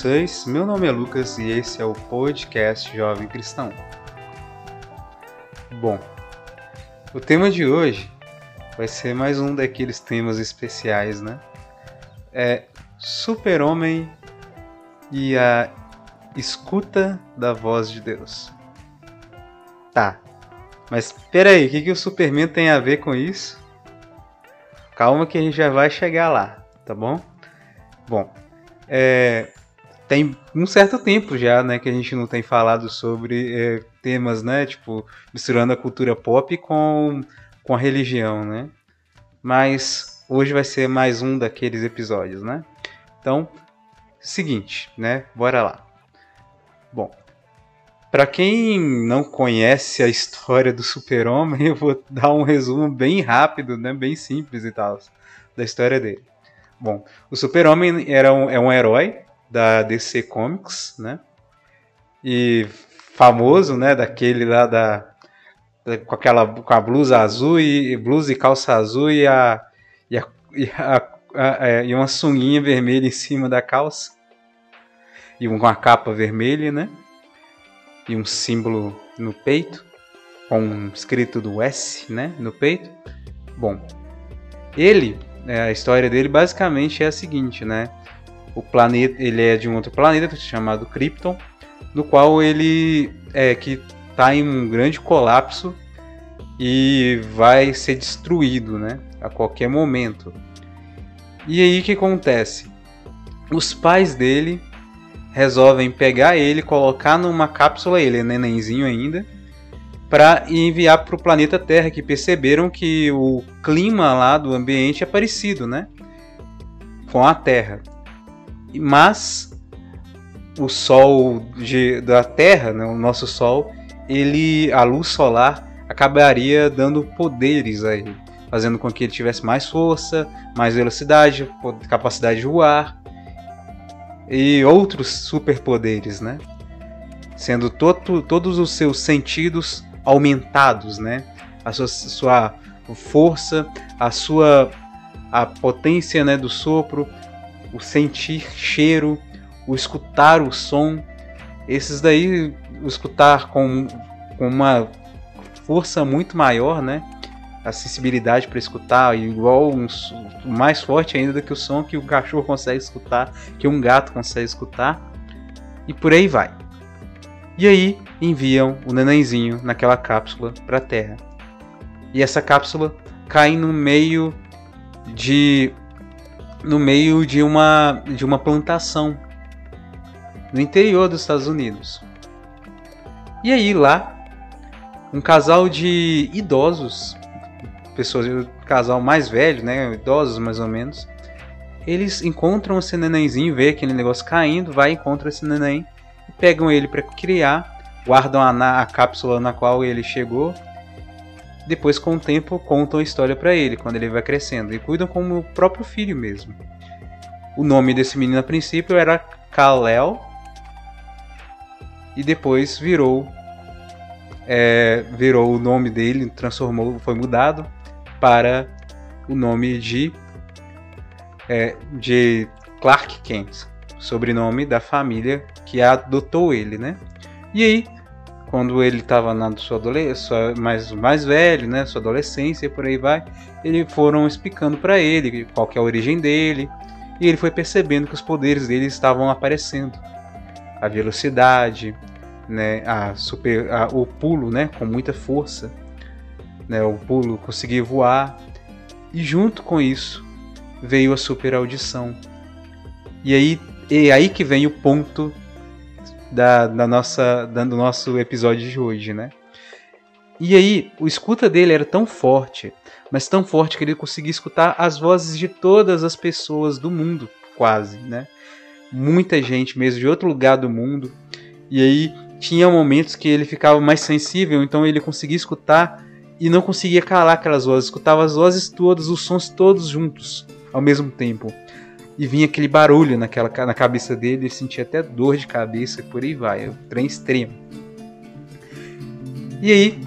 vocês? Meu nome é Lucas e esse é o podcast Jovem Cristão. Bom, o tema de hoje vai ser mais um daqueles temas especiais, né? É Super-Homem e a escuta da voz de Deus. Tá, mas peraí, o que, que o Superman tem a ver com isso? Calma que a gente já vai chegar lá, tá bom? Bom, é, tem um certo tempo já, né, que a gente não tem falado sobre é, temas, né, tipo, misturando a cultura pop com, com a religião, né? Mas hoje vai ser mais um daqueles episódios, né? Então, seguinte, né? Bora lá. Bom, para quem não conhece a história do Super-Homem, eu vou dar um resumo bem rápido, né, bem simples e tal, da história dele. Bom, o Super-Homem era um, é um herói da DC Comics, né? E famoso, né? Daquele lá da, da com aquela com a blusa azul e blusa e calça azul e a e, a, e, a, a, é, e uma sunguinha vermelha em cima da calça e uma capa vermelha, né? E um símbolo no peito com um escrito do S, né? No peito. Bom, ele é, a história dele basicamente é a seguinte, né? O planeta, ele é de um outro planeta chamado Krypton, no qual ele é que está em um grande colapso e vai ser destruído, né? A qualquer momento. E aí o que acontece? Os pais dele resolvem pegar ele, colocar numa cápsula, ele é nenenzinho ainda, para enviar para o planeta Terra, que perceberam que o clima lá do ambiente é parecido, né? Com a Terra. Mas o Sol de, da Terra, né, o nosso Sol, ele, a luz solar acabaria dando poderes a ele, fazendo com que ele tivesse mais força, mais velocidade, capacidade de voar e outros superpoderes, né? Sendo to todos os seus sentidos aumentados, né? A sua, sua força, a sua a potência, né, do sopro, o sentir cheiro, o escutar o som. Esses daí, o escutar com, com uma força muito maior, né? A sensibilidade para escutar, igual um, mais forte ainda do que o som que o cachorro consegue escutar, que um gato consegue escutar, e por aí vai. E aí enviam o nenenzinho naquela cápsula para a Terra. E essa cápsula cai no meio de no meio de uma de uma plantação no interior dos Estados Unidos. E aí lá um casal de idosos, pessoas, um casal mais velho, né, idosos mais ou menos, eles encontram esse nenenzinho, vê aquele negócio caindo, vai encontra esse neném pegam ele para criar, guardam a, a, cápsula na qual ele chegou. Depois, com o tempo, contam a história para ele quando ele vai crescendo e cuidam como o próprio filho mesmo. O nome desse menino a princípio era Kal-El e depois virou é, virou o nome dele, transformou, foi mudado para o nome de é, de Clark Kent, sobrenome da família que adotou ele, né? E aí, quando ele estava na sua adolescência, mais, mais velho, né, sua adolescência e por aí vai, eles foram explicando para ele qual é a origem dele, e ele foi percebendo que os poderes dele estavam aparecendo. A velocidade, né, a super, a, o pulo, né, com muita força, né, o pulo conseguir voar, e junto com isso veio a super audição. E aí, é aí que vem o ponto da, da nossa, da, do nosso episódio de hoje, né? E aí, o escuta dele era tão forte, mas tão forte que ele conseguia escutar as vozes de todas as pessoas do mundo, quase, né? Muita gente mesmo, de outro lugar do mundo. E aí, tinha momentos que ele ficava mais sensível, então ele conseguia escutar e não conseguia calar aquelas vozes, escutava as vozes todas, os sons todos juntos ao mesmo tempo e vinha aquele barulho naquela, na cabeça dele, ele sentia até dor de cabeça, por aí vai, um trem extremo. E aí,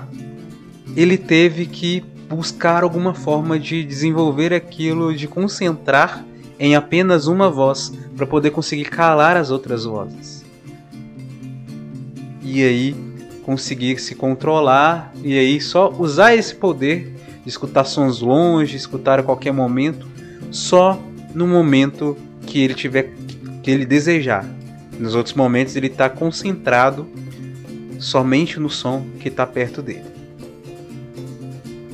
ele teve que buscar alguma forma de desenvolver aquilo, de concentrar em apenas uma voz para poder conseguir calar as outras vozes. E aí conseguir se controlar e aí só usar esse poder de escutar sons longe, escutar a qualquer momento, só no momento que ele tiver que ele desejar. Nos outros momentos ele está concentrado somente no som que está perto dele.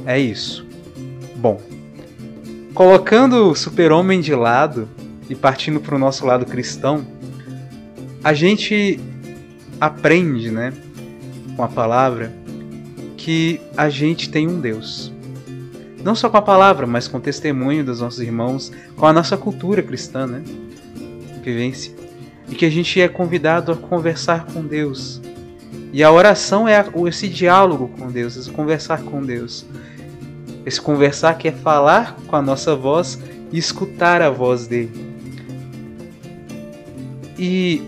É isso. Bom, colocando o super-homem de lado e partindo para o nosso lado cristão, a gente aprende, né, com a palavra, que a gente tem um Deus. Não só com a palavra, mas com o testemunho dos nossos irmãos, com a nossa cultura cristã, né? Vivência. E que a gente é convidado a conversar com Deus. E a oração é esse diálogo com Deus, esse conversar com Deus. Esse conversar que é falar com a nossa voz e escutar a voz dele. E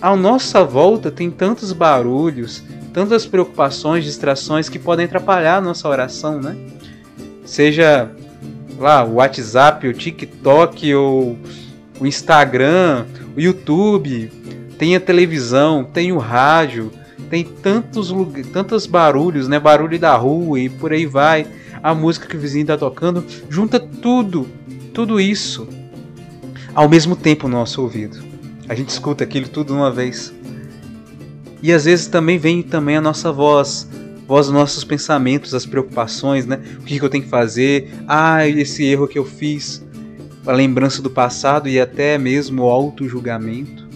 à nossa volta tem tantos barulhos, tantas preocupações, distrações que podem atrapalhar a nossa oração, né? Seja lá o WhatsApp, o TikTok ou o Instagram, o YouTube, tem a televisão, tem o rádio, tem tantos tantos barulhos, né? Barulho da rua e por aí vai. A música que o vizinho está tocando, junta tudo, tudo isso ao mesmo tempo no nosso ouvido. A gente escuta aquilo tudo uma vez. E às vezes também vem também a nossa voz, voz dos nossos pensamentos, as preocupações, né? O que, que eu tenho que fazer? Ah, esse erro que eu fiz. A lembrança do passado e até mesmo o auto-julgamento.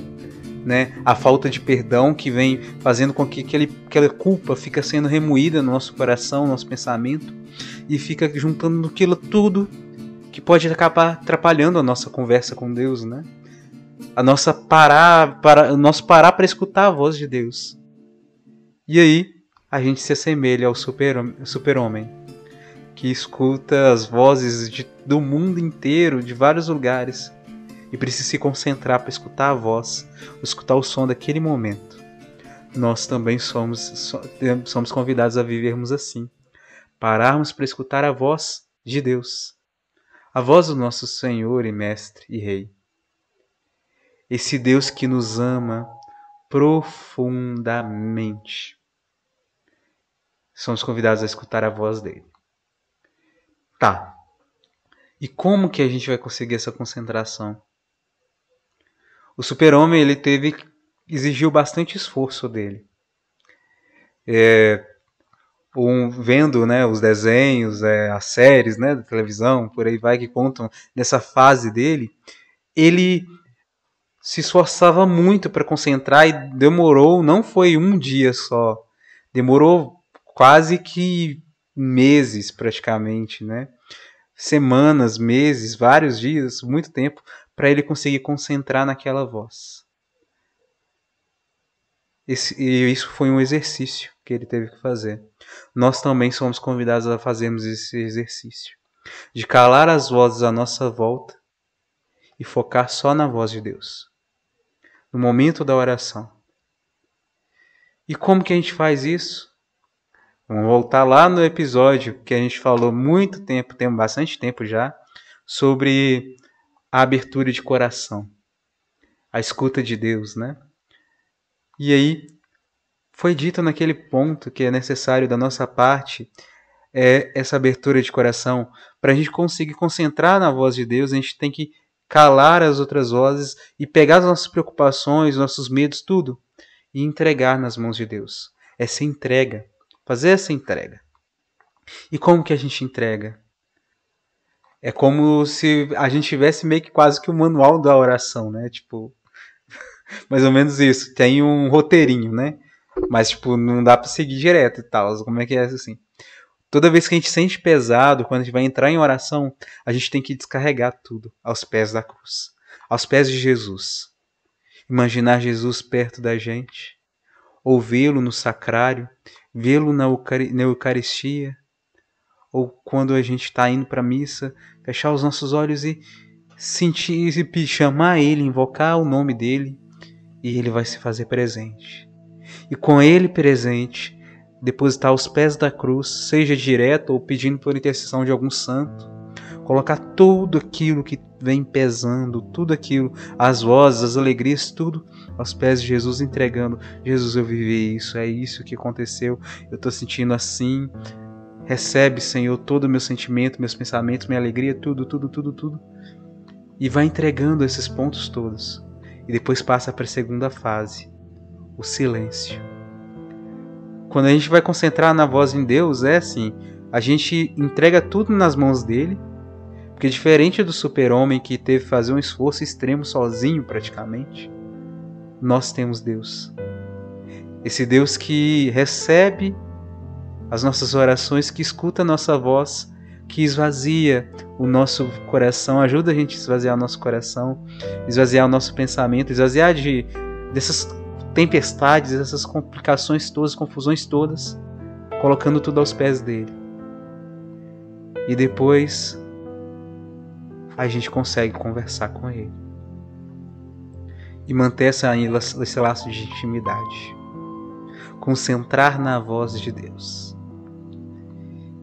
Né? A falta de perdão que vem fazendo com que aquele, aquela culpa fica sendo remoída no nosso coração, no nosso pensamento e fica juntando aquilo tudo que pode acabar atrapalhando a nossa conversa com Deus, né? a nossa parar para o nosso parar para escutar a voz de Deus. E aí a gente se assemelha ao super-homem super que escuta as vozes de, do mundo inteiro, de vários lugares, e precisa se concentrar para escutar a voz, escutar o som daquele momento. Nós também somos, somos convidados a vivermos assim, pararmos para escutar a voz de Deus, a voz do nosso Senhor e Mestre e Rei esse Deus que nos ama profundamente. Somos convidados a escutar a voz dele. Tá. E como que a gente vai conseguir essa concentração? O super-homem ele teve exigiu bastante esforço dele. É, um, vendo né, os desenhos, é, as séries né, da televisão, por aí vai, que contam dessa fase dele, ele se esforçava muito para concentrar e demorou, não foi um dia só, demorou quase que meses praticamente, né? Semanas, meses, vários dias, muito tempo para ele conseguir concentrar naquela voz. Esse, e isso foi um exercício que ele teve que fazer. Nós também somos convidados a fazermos esse exercício de calar as vozes à nossa volta e focar só na voz de Deus no momento da oração. E como que a gente faz isso? Vamos voltar lá no episódio que a gente falou muito tempo, tem bastante tempo já, sobre a abertura de coração, a escuta de Deus, né? E aí foi dito naquele ponto que é necessário da nossa parte é essa abertura de coração para a gente conseguir concentrar na voz de Deus, a gente tem que calar as outras vozes e pegar as nossas preocupações, nossos medos, tudo, e entregar nas mãos de Deus. Essa entrega, fazer essa entrega. E como que a gente entrega? É como se a gente tivesse meio que quase que o um manual da oração, né? Tipo, mais ou menos isso. Tem um roteirinho, né? Mas, tipo, não dá para seguir direto e tal. Como é que é assim? Toda vez que a gente sente pesado, quando a gente vai entrar em oração, a gente tem que descarregar tudo aos pés da cruz, aos pés de Jesus. Imaginar Jesus perto da gente, ou vê-lo no sacrário, vê-lo na, na Eucaristia, ou quando a gente está indo para a missa, fechar os nossos olhos e sentir, e chamar Ele, invocar o nome dele, e Ele vai se fazer presente. E com Ele presente, depositar aos pés da cruz, seja direto ou pedindo por intercessão de algum santo, colocar tudo aquilo que vem pesando, tudo aquilo, as vozes, as alegrias, tudo aos pés de Jesus, entregando. Jesus, eu vivi isso, é isso que aconteceu, eu estou sentindo assim. Recebe, Senhor, todo o meu sentimento, meus pensamentos, minha alegria, tudo, tudo, tudo, tudo. E vai entregando esses pontos todos. E depois passa para a segunda fase, o silêncio. Quando a gente vai concentrar na voz em Deus, é assim: a gente entrega tudo nas mãos dele porque diferente do super-homem que teve que fazer um esforço extremo sozinho praticamente, nós temos Deus. Esse Deus que recebe as nossas orações, que escuta a nossa voz, que esvazia o nosso coração, ajuda a gente a esvaziar o nosso coração, esvaziar o nosso pensamento, esvaziar de dessas tempestades, dessas complicações todas, confusões todas, colocando tudo aos pés dele. E depois a gente consegue conversar com Ele e manter essa, esse laço de intimidade. Concentrar na voz de Deus.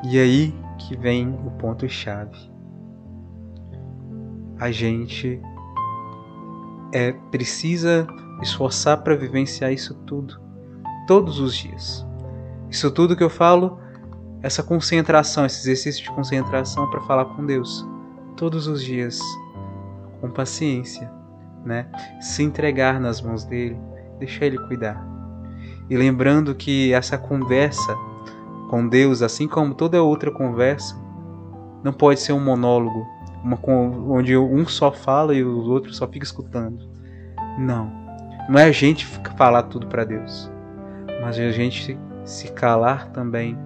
E aí que vem o ponto-chave. A gente é precisa esforçar para vivenciar isso tudo, todos os dias. Isso tudo que eu falo, essa concentração, esse exercício de concentração para falar com Deus todos os dias, com paciência, né? Se entregar nas mãos dele, deixar ele cuidar. E lembrando que essa conversa com Deus, assim como toda outra conversa, não pode ser um monólogo, uma, onde um só fala e o outro só fica escutando. Não. Não é a gente falar tudo para Deus, mas a gente se calar também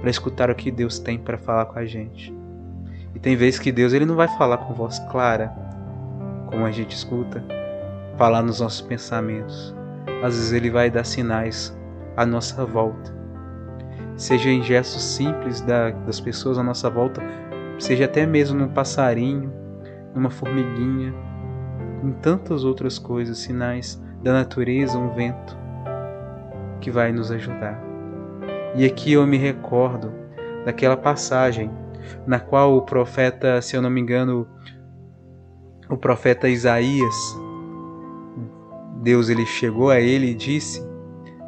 para escutar o que Deus tem para falar com a gente. E tem vezes que Deus ele não vai falar com voz clara, como a gente escuta, falar nos nossos pensamentos. Às vezes ele vai dar sinais à nossa volta. Seja em gestos simples da, das pessoas à nossa volta, seja até mesmo num passarinho, numa formiguinha, em tantas outras coisas, sinais da natureza, um vento que vai nos ajudar. E aqui eu me recordo daquela passagem na qual o profeta, se eu não me engano, o profeta Isaías, Deus ele chegou a ele e disse,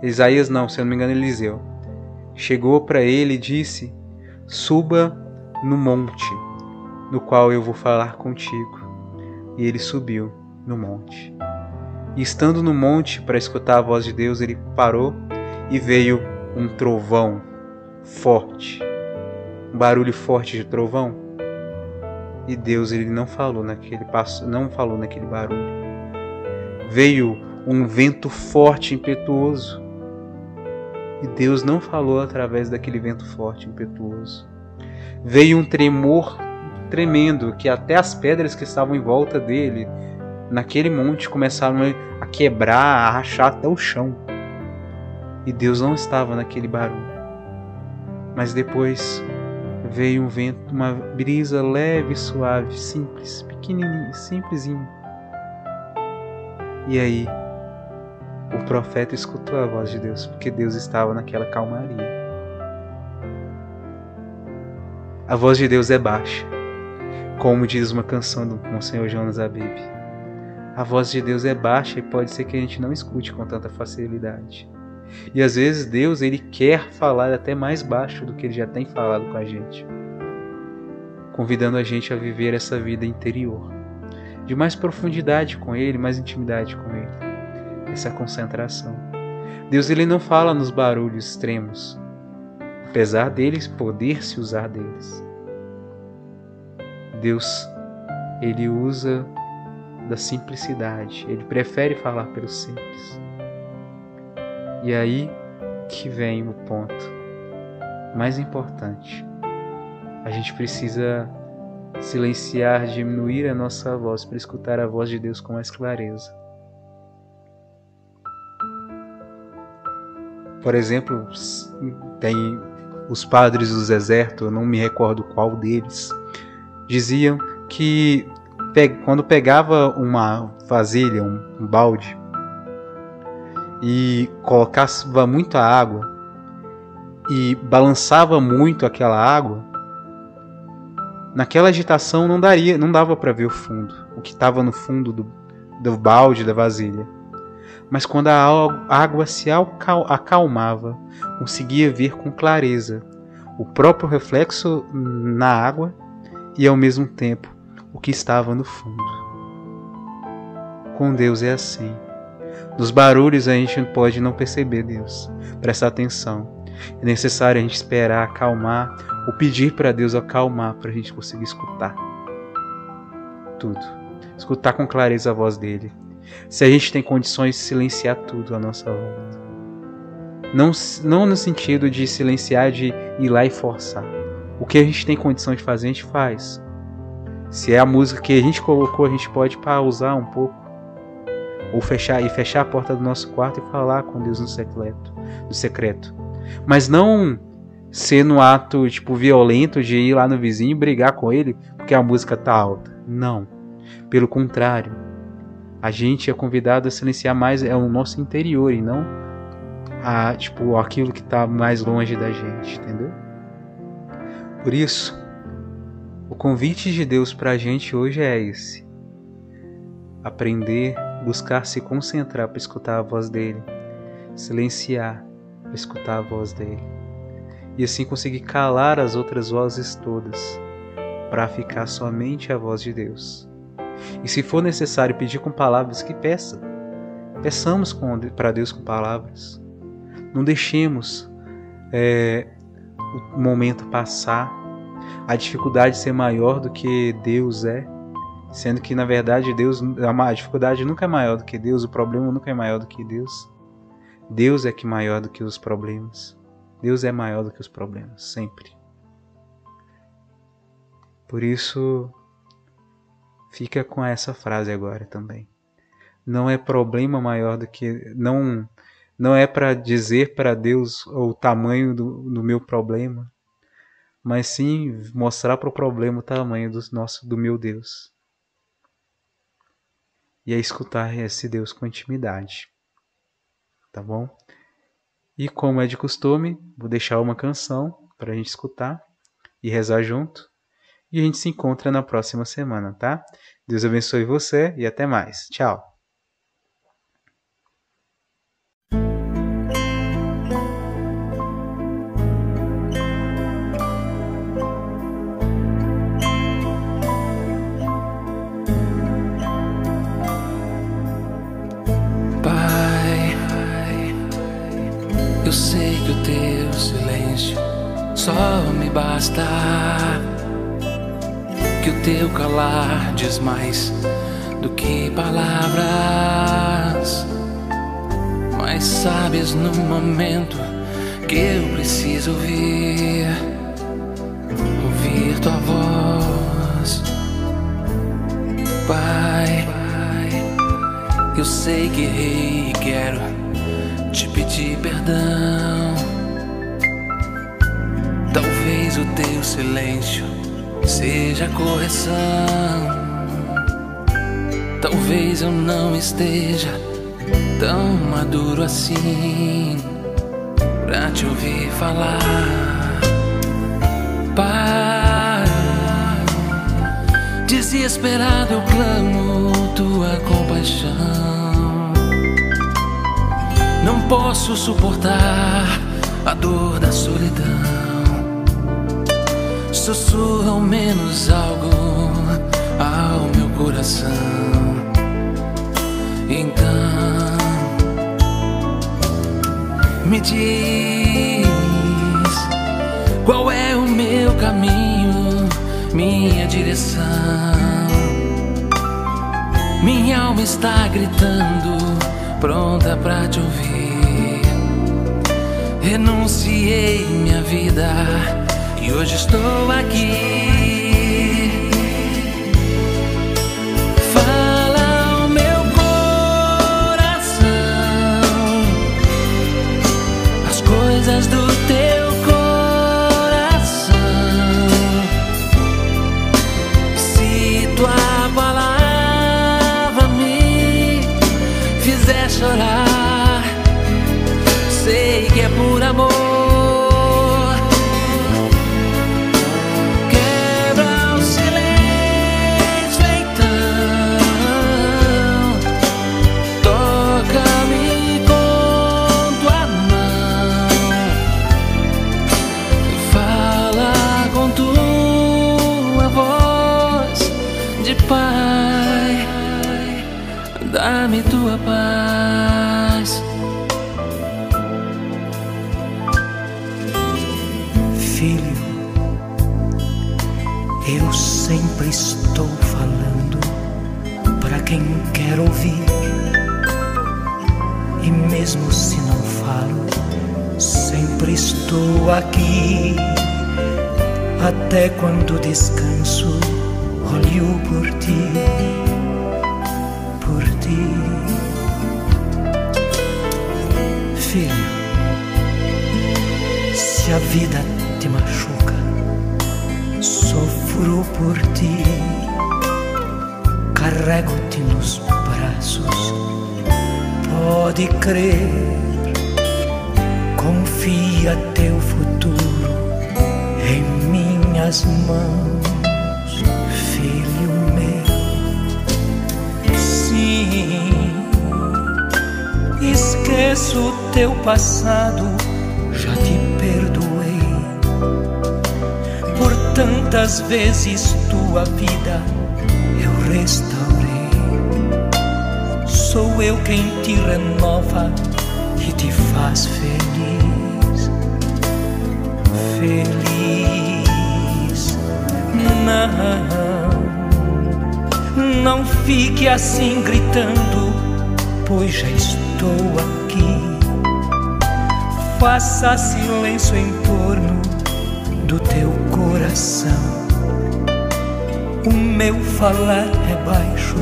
Isaías não, se eu não me engano, Eliseu, chegou para ele e disse: Suba no monte, no qual eu vou falar contigo. E ele subiu no monte. E estando no monte para escutar a voz de Deus, ele parou e veio um trovão forte barulho forte de trovão. E Deus ele não falou naquele passo, não falou naquele barulho. Veio um vento forte, impetuoso. E Deus não falou através daquele vento forte, impetuoso. Veio um tremor tremendo que até as pedras que estavam em volta dele, naquele monte, começaram a quebrar, a rachar até o chão. E Deus não estava naquele barulho. Mas depois veio um vento, uma brisa leve, suave, simples, pequenininho, simplesinho. E aí, o profeta escutou a voz de Deus, porque Deus estava naquela calmaria. A voz de Deus é baixa, como diz uma canção do Monsenhor Jonas Abebe. A voz de Deus é baixa e pode ser que a gente não escute com tanta facilidade. E às vezes Deus ele quer falar até mais baixo do que ele já tem falado com a gente, convidando a gente a viver essa vida interior, de mais profundidade com ele, mais intimidade com ele, essa concentração. Deus ele não fala nos barulhos extremos, apesar deles poder se usar deles. Deus ele usa da simplicidade, ele prefere falar pelo simples. E aí que vem o ponto mais importante. A gente precisa silenciar, diminuir a nossa voz para escutar a voz de Deus com mais clareza. Por exemplo, tem os padres do deserto, eu não me recordo qual deles, diziam que quando pegava uma vasilha, um balde, e colocava muita água e balançava muito aquela água, naquela agitação não daria, não dava para ver o fundo, o que estava no fundo do, do balde da vasilha. Mas quando a água se acalmava, conseguia ver com clareza o próprio reflexo na água e ao mesmo tempo o que estava no fundo. Com Deus é assim. Nos barulhos a gente pode não perceber Deus. Presta atenção. É necessário a gente esperar acalmar ou pedir para Deus acalmar para a gente conseguir escutar tudo. Escutar com clareza a voz dele. Se a gente tem condições de silenciar tudo à nossa volta. Não, não no sentido de silenciar, de ir lá e forçar. O que a gente tem condição de fazer, a gente faz. Se é a música que a gente colocou, a gente pode pausar um pouco. Ou fechar e fechar a porta do nosso quarto e falar com Deus no secreto. No secreto. Mas não ser no ato tipo violento de ir lá no vizinho e brigar com ele porque a música tá alta. Não. Pelo contrário. A gente é convidado a silenciar mais é o nosso interior e não a, tipo aquilo que está mais longe da gente, entendeu? Por isso, o convite de Deus para a gente hoje é esse: aprender, buscar se concentrar para escutar a voz dele, silenciar para escutar a voz dele, e assim conseguir calar as outras vozes todas, para ficar somente a voz de Deus. E se for necessário pedir com palavras, que peça. Peçamos para Deus com palavras. Não deixemos é, o momento passar, a dificuldade ser maior do que Deus é, sendo que na verdade Deus, a dificuldade nunca é maior do que Deus, o problema nunca é maior do que Deus. Deus é que maior do que os problemas. Deus é maior do que os problemas, sempre. Por isso, fica com essa frase agora também. Não é problema maior do que não não é para dizer para Deus o tamanho do, do, meu problema, mas sim mostrar para o problema o tamanho do nosso do meu Deus. E é escutar esse Deus com intimidade. Tá bom? E como é de costume, vou deixar uma canção para a gente escutar e rezar junto. E a gente se encontra na próxima semana, tá? Deus abençoe você e até mais. Tchau. Teu calar diz mais do que palavras. Mas sabes no momento que eu preciso ouvir, ouvir tua voz, Pai. Eu sei que errei e quero te pedir perdão. Talvez o teu silêncio seja correção. Talvez eu não esteja tão maduro assim pra te ouvir falar. Pai, desesperado eu clamo tua compaixão. Não posso suportar a dor da solidão. Sussurra ao menos algo ao meu coração. Então, me diz qual é o meu caminho, minha direção. Minha alma está gritando pronta pra te ouvir. Renunciei minha vida e hoje estou aqui. filho, eu sempre estou falando para quem quer ouvir. E mesmo se não falo, sempre estou aqui. Até quando descanso, olho por ti, por ti. Filho, se a vida te machuca, sofro por ti, carrego-te nos braços, pode crer, confia teu futuro em minhas mãos, filho meu. Sim, esqueço teu passado, por tantas vezes tua vida eu restaurei. Sou eu quem te renova e te faz feliz. Feliz. Não, não fique assim gritando, pois já estou aqui. Faça silêncio em torno meu falar é baixo,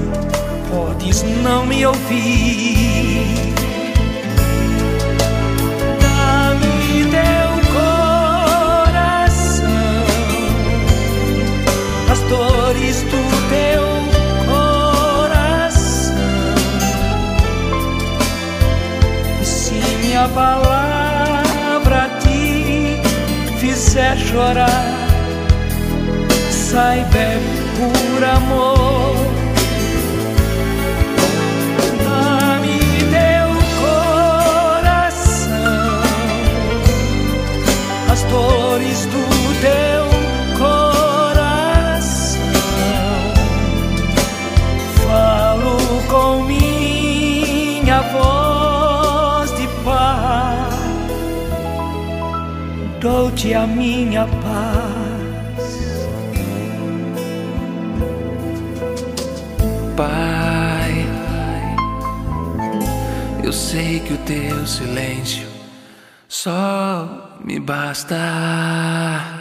podes não me ouvir. Dá-me teu coração, as dores do teu coração. Se minha palavra te fizer chorar, saiba é por amor. Dá-me teu coração, as dores do teu coração. Falo com minha voz de paz, dou-te a minha paz. Sei que o teu silêncio só me basta.